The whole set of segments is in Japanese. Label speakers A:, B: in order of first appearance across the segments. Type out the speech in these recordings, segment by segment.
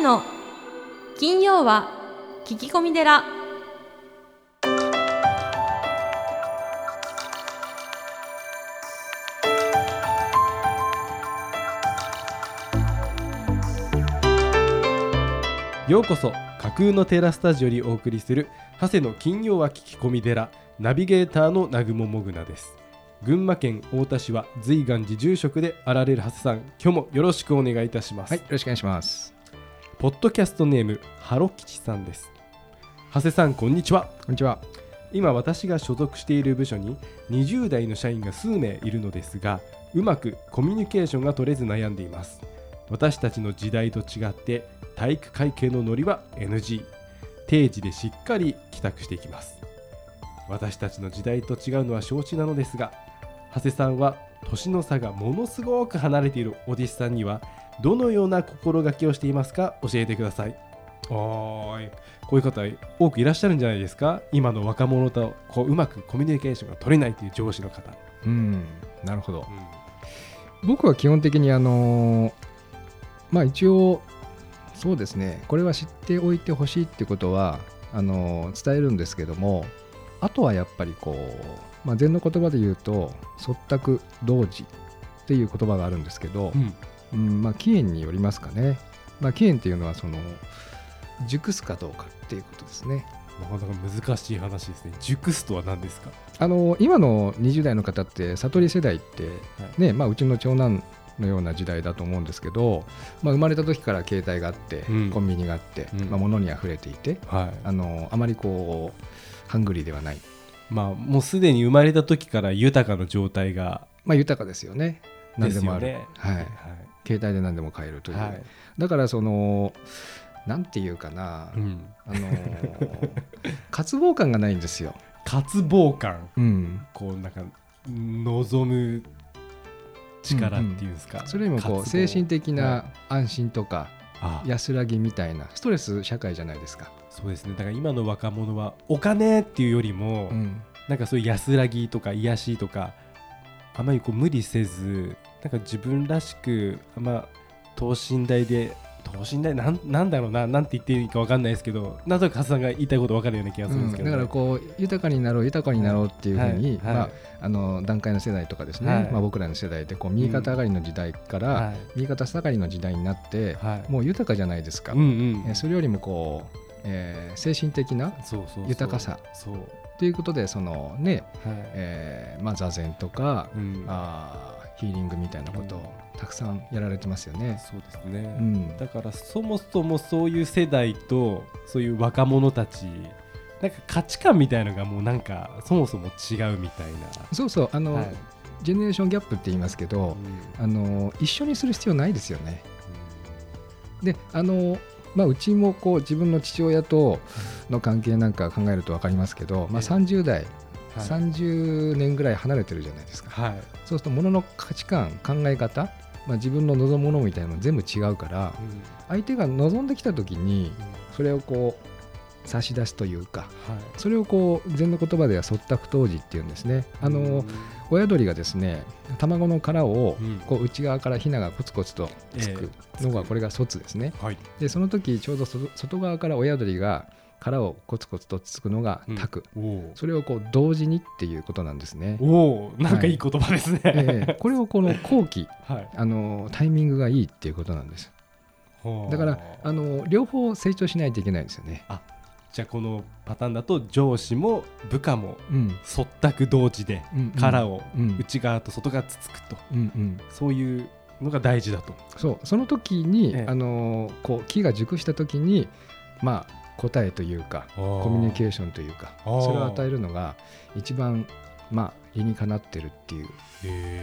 A: 谷の金曜は聞き込み寺。
B: ようこそ架空のテラスタジオにお送りする長谷の金曜は聞き込み寺。ナビゲーターの南雲もぐなです。群馬県太田市は随願寺住職であられる長谷さん。今日もよろしくお願いいたします、
C: はい、よろしくお願いします。
B: ポッドキャストネームハロ吉さんです。長谷さんこんにちは。
C: こんにちは。
B: 今私が所属している部署に20代の社員が数名いるのですがうまくコミュニケーションが取れず悩んでいます。私たちの時代と違って体育会系のノリは NG 定時でしっかり帰宅していきます。私たちの時代と違うのは承知なのですが長谷さんは年の差がものすごく離れているお弟子さんにはどのような心がけをしていますか？教えてください。おーい。こういう方多くいらっしゃるんじゃないですか？今の若者とこううまくコミュニケーションが取れないという上司の方、
C: うん、なるほど。僕は基本的にあのーまあ一応そうですね。これは知っておいてほしいってことはあのー伝えるんですけども、あとはやっぱりこう、まあ禅の言葉で言うと即託同時っていう言葉があるんですけど
B: う、ん
C: うん、まあ起源によりますかね。まあ起源っていうのはその熟すかどうかっていうことですね。
B: なかなか難しい話ですね。熟すとは何ですか？
C: あの今の20代の方って悟り世代って、ねまあ、うちの長男のような時代だと思うんですけど、まあ、生まれた時から携帯があって、
B: うん。
C: コンビニがあって、
B: うん。
C: まあ、物にあふれていて
B: はい。
C: あのあまりこうハングリーではない、
B: まあもうすでに生まれた時から豊かな状態が
C: まあ、豊かですよね。何
B: で
C: もある、
B: よね。
C: はい、携帯で何でも買えるという、
B: はい、
C: だからそのなんていうかな、
B: うん、
C: あの 渇望感がないんですよ、
B: 渇望感。
C: うん、
B: こうなんか望む力っていうんですか、
C: それよりもこう精神的
B: は
C: な安心とか
B: あ。
C: 安らぎみたいなストレス社会じゃないですか。
B: そうですね。だから今の若者はお金っていうよりも、
C: うん。
B: なんかそういう安らぎとか癒しとかあまりこう無理せずなんか自分らしくあんま等身大で等身大？なんなんだろうな？なんて言っていいか分かんないですけどなんとなくハさんが言いたいこと分かるような気がするんですけど、ね。
C: だからこう豊かになろう豊かになろうっていうふうに、
B: はいはい。
C: まあ、あの段階の世代とかですね、
B: はい。
C: まあ、僕らの世代でこう右肩上がりの時代から、
B: はい。
C: 右肩下がりの時代になって、
B: はい。
C: もう豊かじゃないですか、
B: うんうん。
C: えそれよりもこう、えー精神的な豊かさ。
B: そう。
C: ということでそのね、
B: はい、
C: えーまあ、座禅とか、
B: うん。
C: あーヒーリングみたいなことをたくさんやられてますよね。
B: そうですね、
C: うん。
B: だからそもそもそういう世代とそういう若者たちなんか価値観みたいのがもうなんかそもそも違うみたいな、
C: そうそう。あの、
B: はい。
C: ジェネレーションギャップって言いますけど、
B: うん。
C: あの一緒にする必要ないですよね。であの、まあ、うちもこう自分の父親との関係なんか考えると分かりますけど、まあ、
B: ええ。
C: 30代、
B: はい
C: 30年ぐらい離れてるじゃないですか。
B: はい。
C: そうすると物の価値観考え方、まあ、自分の望むものみたいなの全部違うから相手が望んできた時にそれをこう差し出すというか
B: はい。
C: それをこう禅の言葉では即託当時っていうんですね。あの親鳥がですね卵の殻を
B: うん。
C: こう内側からヒナがコツコツとつくのがこれが卒ですね。
B: はい。
C: でその時ちょうど外外側から親鳥が殻をコツコツとつくのが
B: うん。
C: 託、
B: おお
C: それをこう同時にっていうことなんですね。
B: おおなんかいい言葉ですね、
C: ええ。これをこの後期
B: はい。
C: あのタイミングがいいっていうことなんです。だからあの両方成長しないといけないんですよね。
B: じゃあこのパターンだと上司も部下も
C: うん。
B: そったく同時で
C: うん。
B: 殻を
C: うん。
B: 内側と外側つつくと、
C: うんうん。
B: そういうのが大事だと。
C: そう。その時に、
B: ええ。
C: あのこう木が熟した時にまあ答えというかコミュニケーションというかそれを与えるのが一番まあ理にかなってるっていう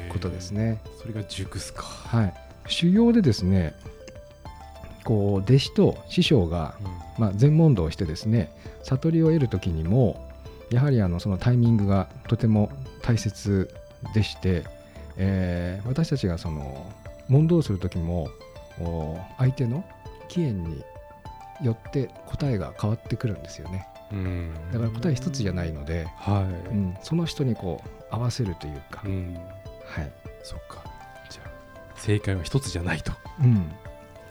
C: ことですね。
B: それが熟すか。
C: はい、修行でですねこう弟子と師匠が、まあ、全問答をしてですね悟りを得る時にもやはりあのそのタイミングがとても大切でして、えー私たちがその問答する時もお相手の起源によって答えが変わってくるんですよね
B: うん
C: だから答え一つじゃないので、
B: はい、
C: うん、その人にこう合わせるというか、
B: うん、
C: はい、
B: そっかじゃあ正解は一つじゃないと
C: うん、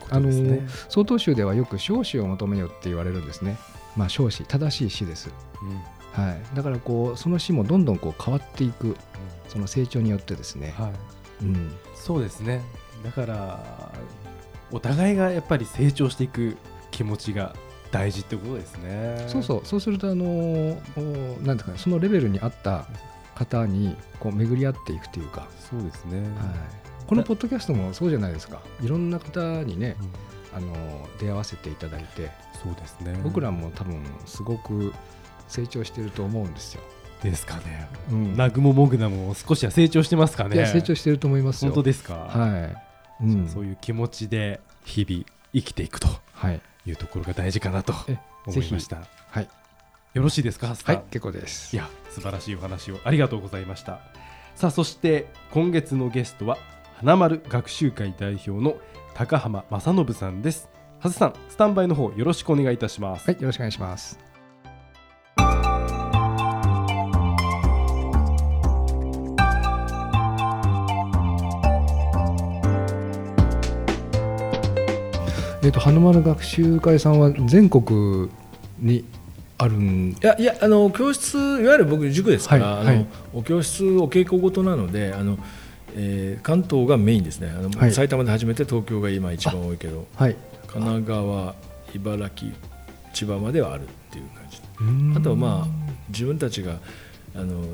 B: ことですね。
C: 曹洞宗ではよく少子を求めよって言われるんですね。まあ少子正しい死です。
B: うん
C: はい。だからこうその死もどんどんこう変わっていくその成長によってですね。
B: はい、
C: うん。
B: そうですね。だからお互いがやっぱり成長していく気持ちが大事ってことですね。
C: そうそうそうするとあのおなんですかねそのレベルに合った方にこう巡り合っていくというか。
B: そうですね。
C: はい。このポッドキャストもそうじゃないですか。いろんな方にね
B: うん
C: あの出会わせていただいて。
B: そうですね。
C: 僕らも多分すごく成長してると思うんですよ。
B: ですかね。
C: うん
B: ナグモモグナも少しは成長してますかね。
C: いや成長してると思いますよ。
B: 本当ですか？
C: はい。うん、
B: そういう気持ちで日々生きていくと
C: はい
B: いうところが大事かなと
C: え
B: 思いました。
C: はい。
B: よろしいですか、
C: はい。結構です。
B: いや素晴らしいお話をありがとうございました。さあそして今月のゲストは花丸学習会代表の高浜正信さんです。はずさんスタンバイの方よろしくお願いいたします、
C: はいよろしくお願いします。えっと花丸学習会さんは全国にあるん？
D: いやいやあの教室いわゆる僕塾ですから、
C: はいはい。
D: あのお教室お稽古ごとなのであの、えー関東がメインですね。あの、
C: はい。
D: 埼玉で始めて東京が今一番多いけど
C: はい。
D: 神奈川茨城千葉まではあるっていう感じ。
C: うん。
D: あとはまあ自分たちがあの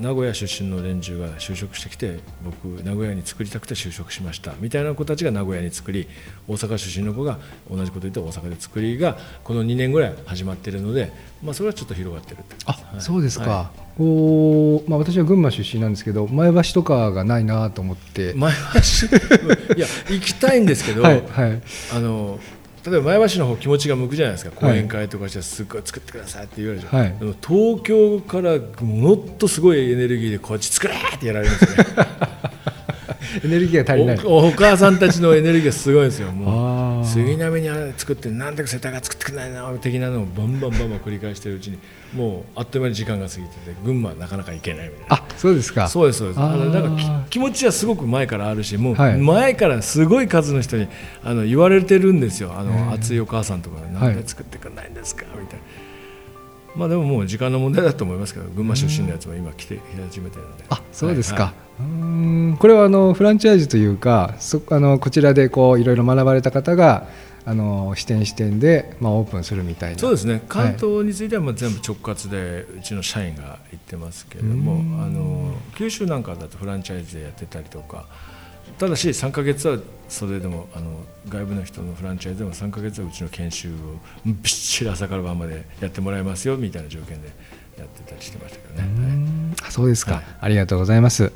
D: 名古屋出身の連中が就職してきて僕名古屋に作りたくて就職しましたみたいな子たちが名古屋に作り大阪出身の子が同じこと言って大阪で作りがこの2年ぐらい始まっているので、まあ、それはちょっと広がってるって
C: あ、
D: はい
C: そうですか。
D: は
C: こうまあ私は群馬出身なんですけど前橋とかがないなと思って。
D: 前橋？いや行きたいんですけど、
C: はいはい。
D: あの例えば前橋の方気持ちが向くじゃないですか。講
C: はい。
D: 演会とかしてすっごい作ってくださいって言われるじゃん、
C: はい。
D: でも東京からもっとすごいエネルギーでこっち作れってやられるんですよね。
C: エネルギーが足りない。
D: おお母さんたちのエネルギーがすごいんですよ。もう杉並に作ってなんで世田谷作ってくれないの的なのをバンバンバンバン繰り返してるうちにもうあっという間に時間が過ぎてて群馬はなかなか行けないみたいな。
C: あ、そうですか。
D: そうですそうです。
C: あ
D: のなんかき気持ちはすごく前からあるしもう
C: はい。
D: 前からすごい数の人にあの言われてるんですよ。あ
C: へ
D: の
C: ー。
D: 熱いお母さんとかなんで作ってくれないんですか？みたいなまあでももう時間の問題だと思いますけど群馬出身のやつも今来て来始めてるので。
C: あ、そうですか。
D: はいう
C: ーん。これはあのフランチャイズというか、そあのこちらでこういろいろ学ばれた方があの支店支店でまあオープンするみたいな。
D: そうですね。関東についてはまあ全部直轄でうちの社員が行ってますけれども
C: うん。
D: あの九州なんかだとフランチャイズでやってたりとかただし3ヶ月はそれでもあの外部の人のフランチャイズでも3ヶ月はうちの研修をびっちり朝から晩までやってもらいますよみたいな条件でやってたりしてましたけどね。はい。
C: そうですか、
D: はい。
C: ありがとうございます。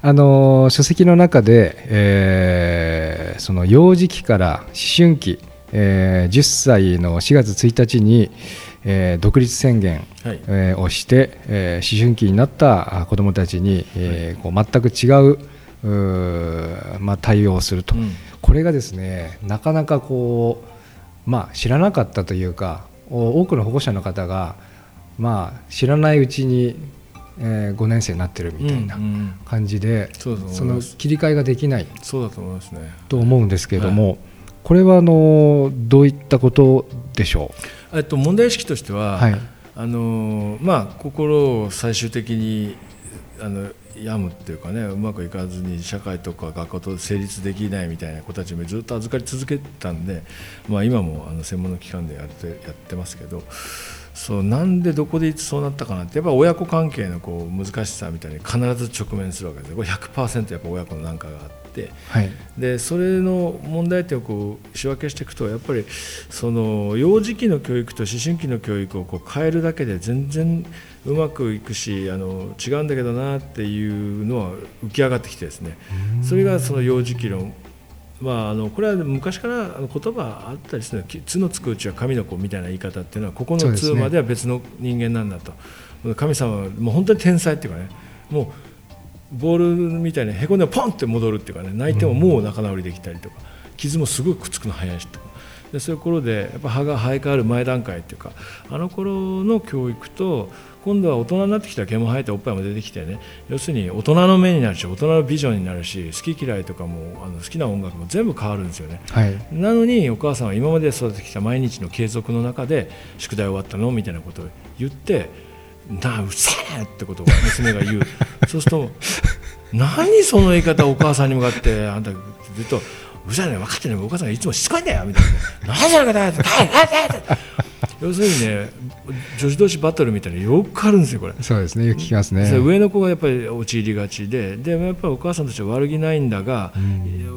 C: あの書籍の中で、えーその幼児期から思春期、えー10歳の4月1日に、えー独立宣言、
D: はい。
C: えーをして、えー思春期になったあ子どもたちに、えーこう全く違うまあ、対応をすると、
D: うん。
C: これがですねなかなかこう、まあ、知らなかったというかお多くの保護者の方が、まあ、知らないうちに、え5年生になってるみたいな
D: うんうん
C: 感じで、
D: そうだと思い
C: その切り替えができない
D: そうだと思いますね。
C: と思うんですけれども、これはあのどういったことでしょ
D: えっと問題意識として
C: う、
D: は、
C: はい。
D: あのまあ、心を最終的にあの病むっていうかねうまくいかずに社会とか学校と成立できないみたいな子たちもずっと預かり続けたんで、まあ、今もあの専門の機関でやってやってますけどそうなんでどこでいつそうなったかなってやっぱ親子関係のこう難しさみたいに必ず直面するわけです。よこれ100%やっぱ親子の何かがあって。
C: はい。
D: でそれの問題点をこう仕分けしていくとやっぱりその幼児期の教育と思春期の教育をこう変えるだけで全然うまくいくしあの違うんだけどなっていうのは浮き上がってきてですね。それがその幼児期のまあ、あのこれは昔から言葉あったりするの「つのつくうちは神の子」みたいな言い方っていうのはここのつまでは別の人間なんだと、神様はもう本当に天才っていうかね。もうボールみたいにへこんでポンって戻るっていうかね。泣いてももう仲直りできたりとか。傷もすごくくっつくの早いしとか。でそういう頃でやっぱ歯が生え変わる前段階っていうかあの頃の教育と今度は大人になってきたら毛も生えておっぱいも出てきてね要するに大人の目になるし大人のビジョンになるし好き嫌いとかもあの好きな音楽も全部変わるんですよね。
C: はい
D: なのにお母さんは今まで育ててきた毎日の継続の中で宿題終わったのみたいなことを言ってなあうるせえってことを娘が言う そうすると何その言い方お母さんに向かってあんたずっとうるさいね分かってるねお母さんがいつもしつこいんだよみたいな。何その言い方だ要するにね。女子同士バトルみたいなのよくあるんですよこれ。
C: そうですねよく聞きますね。
D: 上の子がやっぱり陥りがちで。でもやっぱりお母さんたちは悪気ないんだが、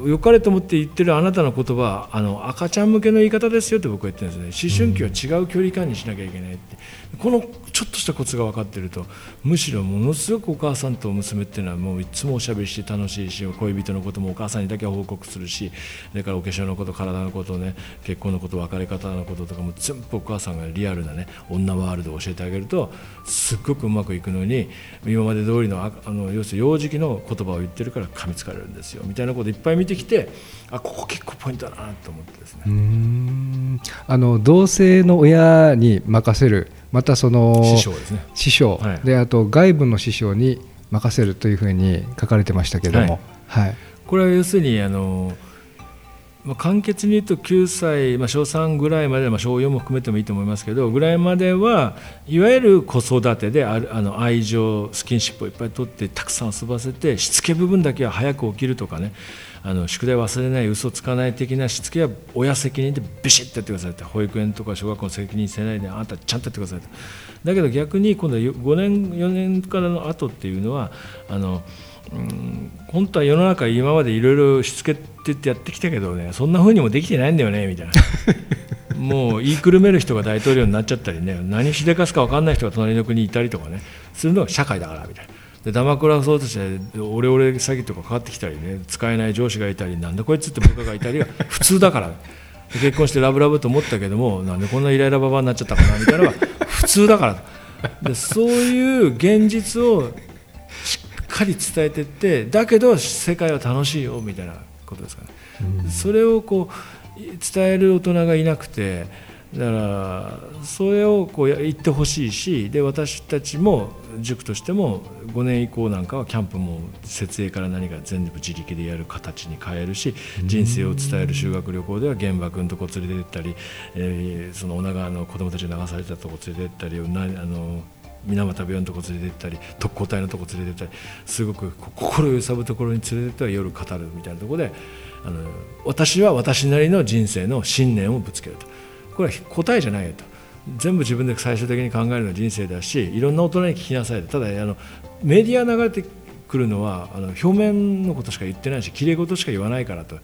D: 良かれと思って言ってるあなたの言葉はあの赤ちゃん向けの言い方ですよって僕は言ってるんですね。思春期は違う距離感にしなきゃいけないって。このちょっとしたコツが分かってるとむしろものすごくお母さんと娘っていうのはもういつもおしゃべりして楽しいし恋人のこともお母さんにだけ報告するしそれからお化粧のこと体のことね結婚のこと別れ方のこととかも全部お母さんがリアルなね女ワールドを教えてあげるとすっごくうまくいくのに今まで通りのあの要するに幼児期の言葉を言ってるから噛みつかれるんですよ。みたいなこといっぱい見てきてあここ結構ポイントだなと思ってですね。
C: あの同性の親に任せるまたその
D: 師匠ですね。
C: 師匠。
D: はい。
C: であと外部の師匠に任せるというふうに書かれてましたけども、はい。
D: これは要するにあの、まあ、簡潔に言うと9歳、まあ、小3ぐらいまで、まあ、小4も含めてもいいと思いますけどぐらいまではいわゆる子育てであるあの愛情スキンシップをいっぱい取ってたくさん遊ばせてしつけ部分だけは早く起きるとかねあの宿題忘れない嘘つかない的なしつけは親責任でビシッとやってくださいって保育園とか小学校の責任せないであなたちゃんとやってくださいとだけど逆に今度は5年4年からの後っていうのはあのうん本当は世の中今までいろいろしつけってってやってきたけどねそんな風にもできてないんだよねみたいな。もう言いくるめる人が大統領になっちゃったりね何しでかすか分かんない人が隣の国にいたりとかねするのが社会だからみたいな。でダマクラそうとしてオレオレ詐欺とかかかってきたりね使えない上司がいたりなんだこいつって部下がいたりが 普通だからで結婚してラブラブと思ったけどもなんでこんなイライラババになっちゃったかなみたいなのが普通だから。でそういう現実をかり伝えてってだけど世界は楽しいよみたいなことですかね、それをこう伝える大人がいなくてだからそれをこう言ってほしいしで私たちも塾としても5年以降なんかはキャンプも設営から何か全部自力でやる形に変えるし人生を伝える修学旅行では原爆のとこ連れて行ったり、えーその女川の子供たちが流されたとこ連れて行ったりあの水俣病のとこ連れて行ったり特攻隊のとこ連れて行ったりすごくこう心揺さぶところに連れてっては夜語るみたいなとこであの私は私なりの人生の信念をぶつけると。これは答えじゃないよと。全部自分で最終的に考えるのが人生だしいろんな大人に聞きなさいと。ただあのメディア流れてくるのはあの表面のことしか言ってないしきれい事しか言わないからと。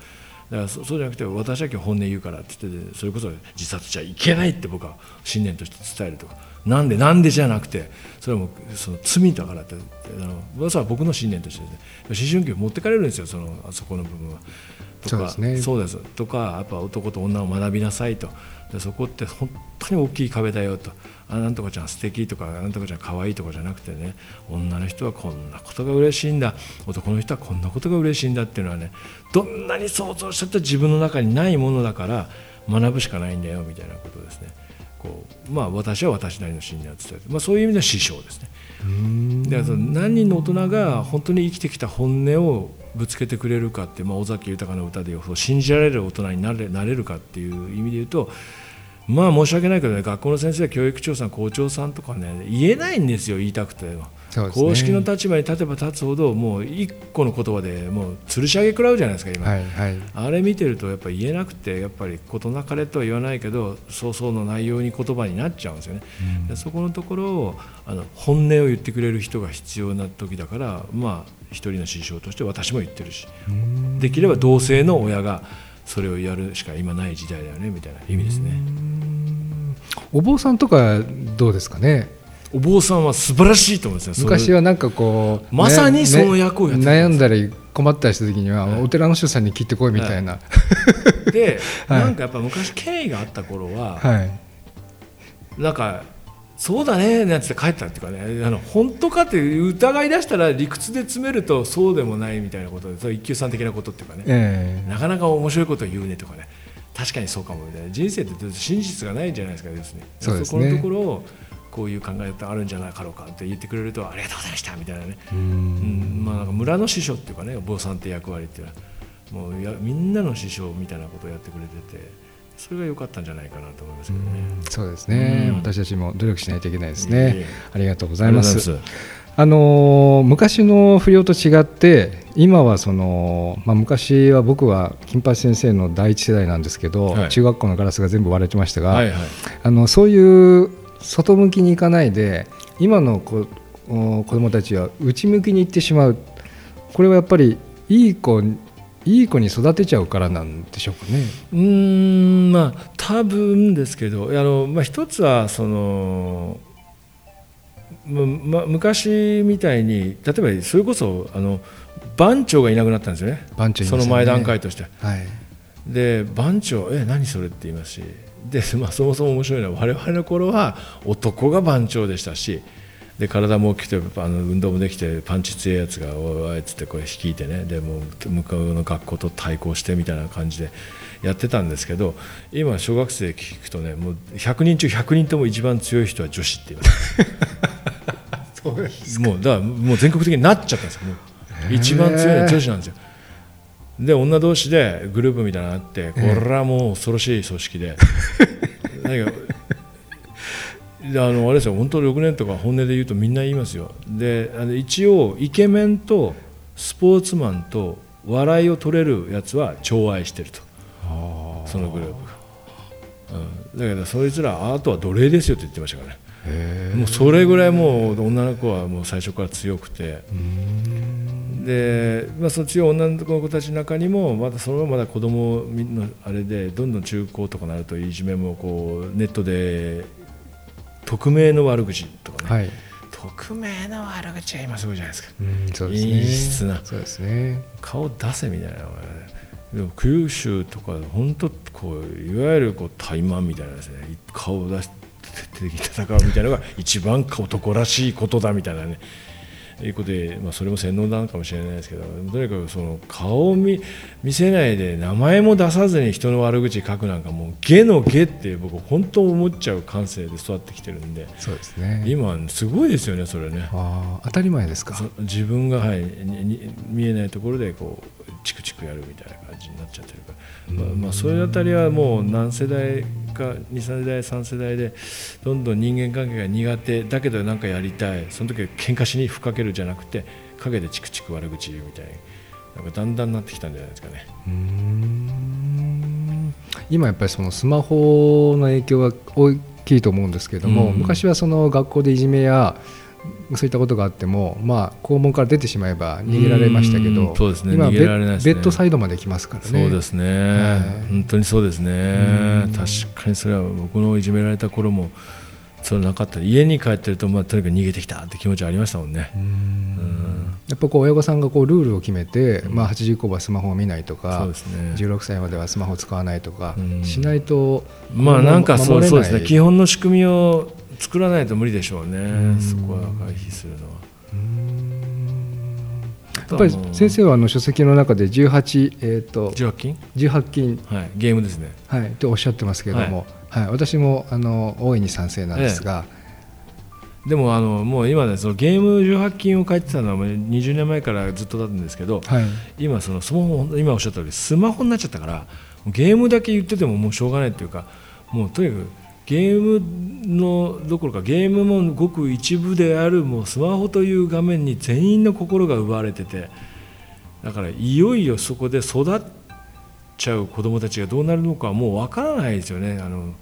D: だからそそうじゃなくて私は今日本音言うからって言ってそれこそ自殺しちゃいけないって僕は信念として伝えるとか。なんでなんでじゃなくてそれはもうその罪だからってあのそれは僕の信念としてね思春期を持ってかれるんですよそのあそこの部分は。とか
C: そうですね。
D: そうです。とかやっぱ男と女を学びなさいとでそこって本当に大きい壁だよと。あなんとかちゃん素敵とかなんとかちゃん可愛いとかじゃなくてね女の人はこんなことが嬉しいんだ。男の人はこんなことが嬉しいんだっていうのはねどんなに想像してた自分の中にないものだから学ぶしかないんだよみたいなことですね。こうまあ私は私なりの信念を伝えて、まあ、そういう意味では師匠ですね。だからその何人の大人が本当に生きてきた本音をぶつけてくれるかって、まあ、尾崎豊の歌で言う信じられる大人になれなれるかっていう意味で言うとまあ申し訳ないけどね学校の先生教育長さん校長さんとかね言えないんですよ言いたくて。
C: ね。
D: 公式の立場に立てば立つほどもう一個の言葉でもう吊るし上げ食らうじゃないですか今、
C: はいはい。
D: あれ見てるとやっぱり言えなくてやっぱり事なかれとは言わないけど早々の内容に言葉になっちゃうんですよね、でそこのところをあの本音を言ってくれる人が必要な時だからまあ一人の師匠として私も言ってるし。できれば同性の親がそれをやるしか今ない時代だよねみたいな意味ですね。
C: お坊さんとかどうですかね？
D: お坊さんは素晴らしいと思うんですよ。それ
C: 昔はなんかこう
D: まさに
C: ね
D: その役をやってた
C: 悩んだり困ったりした時にはお寺の人さんに聞いてこいみたいな。
D: で、
C: はい。
D: なんかやっぱ昔権威があった頃は、
C: はい。
D: なんかそうだねなんて帰ったっていうかねあの本当かって疑い出したら理屈で詰めるとそうでもないみたいなことでそう一級さん的なことっていうかね、
C: え
D: なかなか面白いこと言うねとかね。確かにそうかもみたいな。人生って真実がないじゃないですか要するに。
C: そうですね。
D: このところをこういう考え方あるんじゃなかろうかって言ってくれるとありがとうございましたみたいなね、
C: う
D: うん。んまあ、なんか村の師匠っていうかねお坊さんって役割っていうのはもうやみんなの師匠みたいなことをやってくれててそれが良かったんじゃないかなと思いますけどね。
C: そうですね、
D: うん。
C: 私たちも努力しないといけないです
D: いえい
C: ね
D: え。
C: ありがとうご
D: ご
C: ざいます。あのー昔の不良と違って今はその、まあ、昔は僕は金八先生の第一世代なんですけど、
D: はい。
C: 中学校のガラスが全部割れてましたが、
D: はいはい。
C: あのそういう外向きに行かないで今の子お子供たちは内向きに行ってしまう。これはやっぱりいい子いい子に育てちゃうからなんでしょうかね。
D: うーんまあ多分ですけどあの、まあ、一つはその、まま昔みたいに例えばそれこそあの番長がいなくなったんですよね。
C: 番長ね。
D: その前段階として。
C: はい。
D: で番長え何それって言いますしで、まあ、そもそも面白いのは我々の頃は男が番長でしたしで体も大きくてあの運動もできてパンチ強いやつがおいおいっつってこれ率いてねでもう向こうの学校と対抗してみたいな感じでやってたんですけど今小学生聞くとねもう100人中100人とも一番強い人は女子って言います。もうだからもう全国的になっちゃったんですよ。もう一番強いのは女子なんですよで女同士でグループみたいなのがあってこれはもう恐ろしい組織で。何かであのあれですよ本当6年とか本音で言うとみんな言いますよ。であの一応イケメンとスポーツマンと笑いを取れるやつは寵愛してると。そのグループが、うん、だけどそいつらあとは奴隷ですよって言ってましたからね。もうそれぐらいもう女の子はもう最初から強くてで、まあ、その強い女の子たちの中にもまだそのまま子供のあれでどんどん中高とかなるといじめもこうネットで匿名の悪口とかね、
C: はい。
D: 匿名の悪口は今すごいじゃないですか。
C: うんそうですね。
D: 陰湿な。
C: そうですね。
D: 顔出せみたいなでも九州とか本当こういわゆるこう怠慢みたいなですね。顔を出して徹底的に戦うみたいなのが一番男らしいことだみたいなねいうことで、まあ、それも洗脳なのかもしれないですけどとにかくその顔を見見せないで名前も出さずに人の悪口書くなんかもう下の下って僕本当思っちゃう感性で育ってきてるんで
C: そうですね
D: 今すごいですよねそれね。
C: あー当たり前ですか
D: そ自分が、はい、見えないところでこうチクチクやるみたいな感じになっちゃってるから、まあまあ、それあたりはもう何世代か2世代3世代でどんどん人間関係が苦手だけどなんかやりたい。その時は喧嘩しにふっかけるじゃなくて陰でチクチク悪口言うみたいになんかだんだんなってきたんじゃないですかね。
C: うーん。今やっぱりそのスマホの影響が大きいと思うんですけども、
D: うん。
C: 昔はその学校でいじめやそういったことがあっても、まあ、校門から出てしまえば逃げられましたけ
D: う
C: ど
D: んそうですね。
C: 今ベッドサイドまで来ますからね。
D: そうですね、
C: はい。
D: 本当にそうですね。
C: うん。
D: 確かにそれは僕のいじめられた頃もそれなかった。家に帰ってると、まあ、とにかく逃げてきたって気持ちありましたもんね。
C: やっぱこう親御さんがこうルールを決めて、まあ、80以降はスマホを見ないと
D: そ
C: か
D: う、ですね。
C: 16歳まではスマホを使わないとか
D: うん。
C: しないと、
D: まあなんかそうですね。基本の仕組みを作らないと無理でしょうね
C: ん。
D: そこは回避するのは。
C: やっぱり先生はあの書籍の中で18、えー、と
D: 18金、
C: 18禁、
D: はい、ゲームですね。
C: はい、とおっしゃってますけれども、はい。私もあの大いに賛成なんですが、
D: でもあのもう今ねそのゲーム18金を書いてたのはもう20年前からずっとだったんですけど
C: はい。
D: 今そのスマホ今おっしゃった通りスマホになっちゃったからゲームだけ言っててももうしょうがないっていうかもうとにかくゲームのどころかゲームもごく一部であるもうスマホという画面に全員の心が奪われててだからいよいよそこで育っちゃう子どもたちがどうなるのかはもうわからないですよね。あの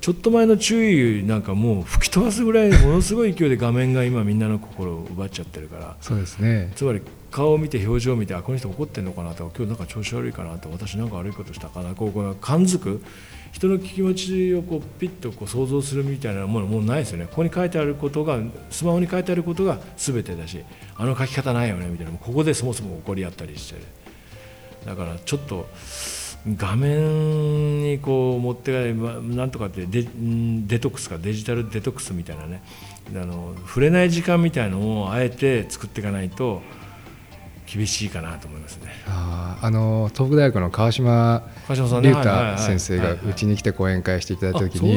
D: ちょっと前の注意なんかもう吹き飛ばすぐらいものすごい勢いで画面が今みんなの心を奪っちゃってるから。
C: そうですね。
D: つまり顔を見て表情を見てあこの人怒ってんのかなとか今日なんか調子悪いかなと私なんか悪いことしたかなこうこう感づく人の気持ちをこうピッとこう想像するみたいなものもうないですよね。ここに書いてあることがスマホに書いてあることが全てだしあの書き方ないよねみたいなここでそもそも怒り合ったりしてる。だからちょっと画面にこう持ってかれまなんとかってデデトックスかデジタルデトックスみたいなね。あの触れない時間みたいのをあえて作っていかないと厳しいかなと思いますね。
C: あーあの東北大学の川島龍太先生が
D: う
C: ちに来て講演会していただいた時に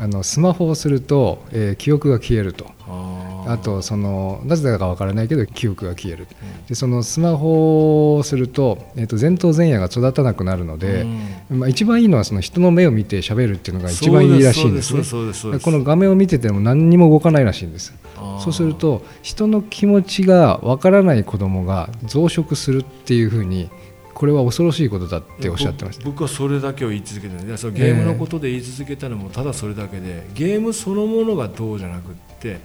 C: あのスマホをすると、えー記憶が消えると。
D: あー
C: あとそのなぜだかわからないけど記憶が消える。でそのスマホをすると,、えー、と前頭前野が育たなくなるので、まあ、一番いいのはその人の目を見て喋るっていうのが一番いいらしいんですね。この画面を見てても何にも動かないらしいんです。そうすると人の気持ちがわからない子供が増殖するっていうふうにこれは恐ろしいことだっておっしゃってました。
D: 僕僕はそれだけを言い続けてそのゲームのことで言い続けたのもただそれだけで、ゲームそのものがどうじゃなくって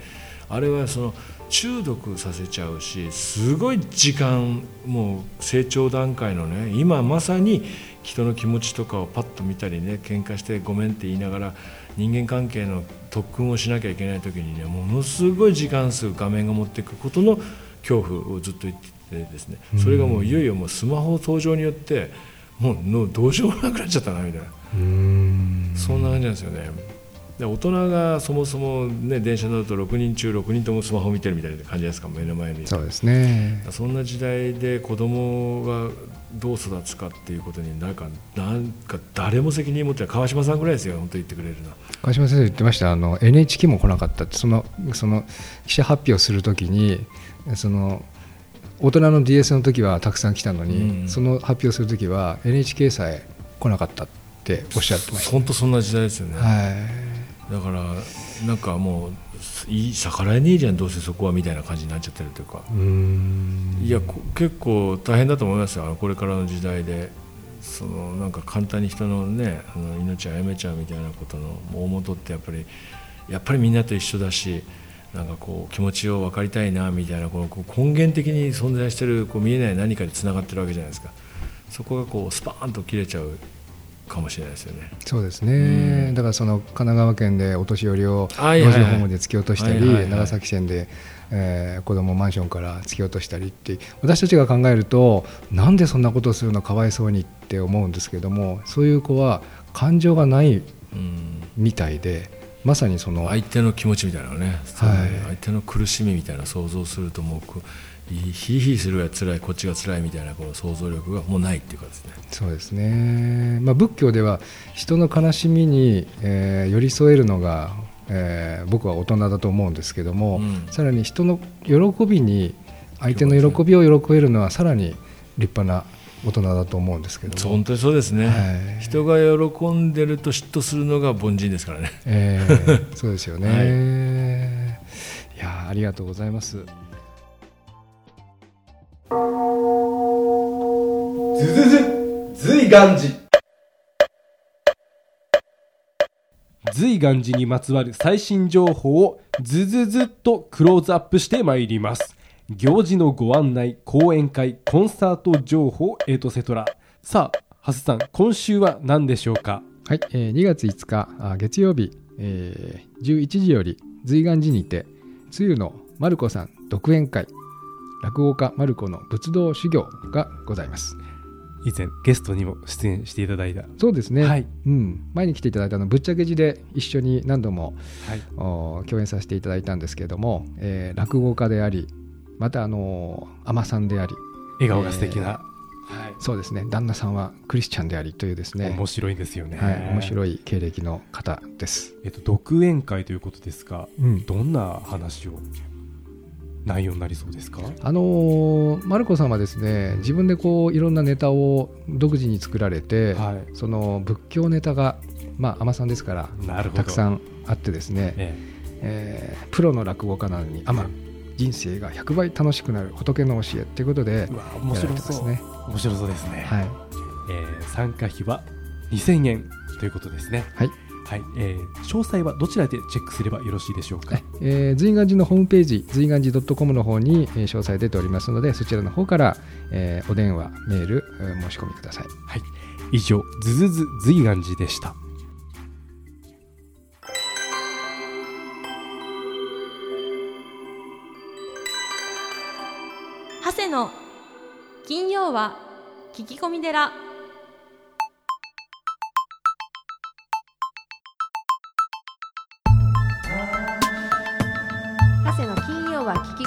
D: あれはその中毒させちゃうしすごい時間もう成長段階のね今まさに人の気持ちとかをパッと見たりね喧嘩してごめんって言いながら人間関係の特訓をしなきゃいけない時にねものすごい時間数画面が持っていくことの恐怖をずっと言っててですねそれがもういよいよもうスマホ登場によってもうのどうしようもなくなっちゃったなみたいな。
C: うーん。
D: そんな感じなんですよね。で大人がそもそも、ね、電車乗ると6人中6人ともスマホ見てるみたいな感じですか目の前に。
C: そうですね。
D: そんな時代で子供がどう育つかっていうことになんかなんか誰も責任持ってない川島さんぐらいですよ本当言ってくれるのは。
C: 川島先生言ってました。あの NHK も来なかったって。そのその記者発表するときにその大人の DS の時はたくさん来たのに、
D: うん
C: その発表するときは NHK さえ来なかったっておっしゃってまし
D: 本当そんな時代ですよね、
C: た。はい
D: だからなんかもういい逆らえねえじゃんどうせそこはみたいな感じになっちゃってるというかいやこ結構大変だと思いますよ。これからの時代でそのなんか簡単に人のねあの命をやめちゃうみたいなことの大元ってやっぱりやっぱりみんなと一緒だしなんかこう気持ちを分かりたいなみたいなこの根源的に存在してるこう見えない何かでつながってるわけじゃないですか。そこがこうスパーンと切れちゃうかもしれないですよね。
C: そうですね、
D: うん。
C: だからその神奈川県でお年寄りを老人ホームで突き落としたり、長崎県で、えー子供をマンションから突き落としたりって私たちが考えるとなんでそんなことをするのかわいそうにって思うんですけどもそういう子は感情がない
D: うん。
C: みたいでまさにその、
D: 相手の気持ちみたいなのね、
C: はい。
D: 相手の苦しみみたいな想像するともうこうヒリヒリするが辛いこっちが辛いみたいなこの想像力がもうないっていうかですね。
C: そうですね、まあ、仏教では人の悲しみに、えー寄り添えるのが、えー僕は大人だと思うんですけども、
D: うん。
C: さらに人の喜びに相手の喜びを喜べるのはさらに立派な大人だと思うんですけども。
D: そう本、当にそうですね、
C: はい。
D: 人が喜んでると嫉妬するのが凡人ですからね。
C: えーそうですよね、
D: はい。
C: い、やーありがとうございます
B: ずずず随願寺随願寺にまつわる最新情報をずずずっとクローズアップしてまいります。行事のご案内講演会コンサート情報エトセトラさあ長谷さん今週は何でしょうか？
C: はい、えー2月5日あ月曜日、えー11時より随願寺にて梅雨のマルコさん独演会落語家マルコの仏道修行がございます。
B: 以前ゲストにも出演していただいた。
C: そうですね、
B: はい。
C: うん、前に来ていただいたのぶっちゃけ寺で一緒に何度も
B: はい。
C: お共演させていただいたんですけれども、えー落語家でありまたあのー海女さんであり
B: 笑顔が素敵な、はい。
C: そうですね。旦那さんはクリスチャンでありというですね。
B: 面白いですよね、
C: はい、面
B: い、
C: 白い経歴の方です、
B: えっと、独演会ということですが
C: うん、
B: どんな話を？内容になりそうですか？
C: あのーマルコさんはですね自分でこういろんなネタを独自に作られて、
B: はい。
C: その仏教ネタがまあ海女さんですから
B: なるほど。
C: たくさんあってですね、
B: え
C: え。ープロの落語家なのに海女人生が100倍楽しくなる仏の教えということで
B: 面白そう。面白そうですね、
C: はい、
B: えー参加費は2000円ということですね。
C: はい
B: はい、えー詳細はどちらでチェックすればよろしいでしょうか？
C: えー随願寺のホームページ随願寺 .com の方に、えー詳細出ておりますのでそちらの方から、えーお電話メール、えー申し込みください。
B: はい以上ズズズ随願寺でした。
A: 長谷の金曜は聞き込み寺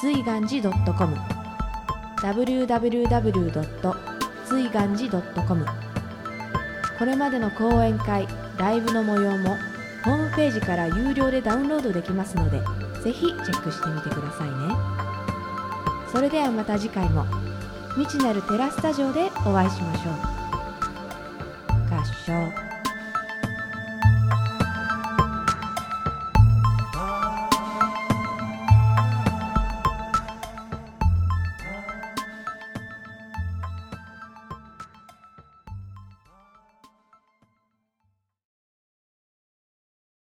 E: 随願寺 .com www. 随願寺 .com これまでの講演会ライブの模様もホームページから有料でダウンロードできますのでぜひチェックしてみてくださいね。それではまた次回も未知なるテラスタジオでお会いしましょう。合唱。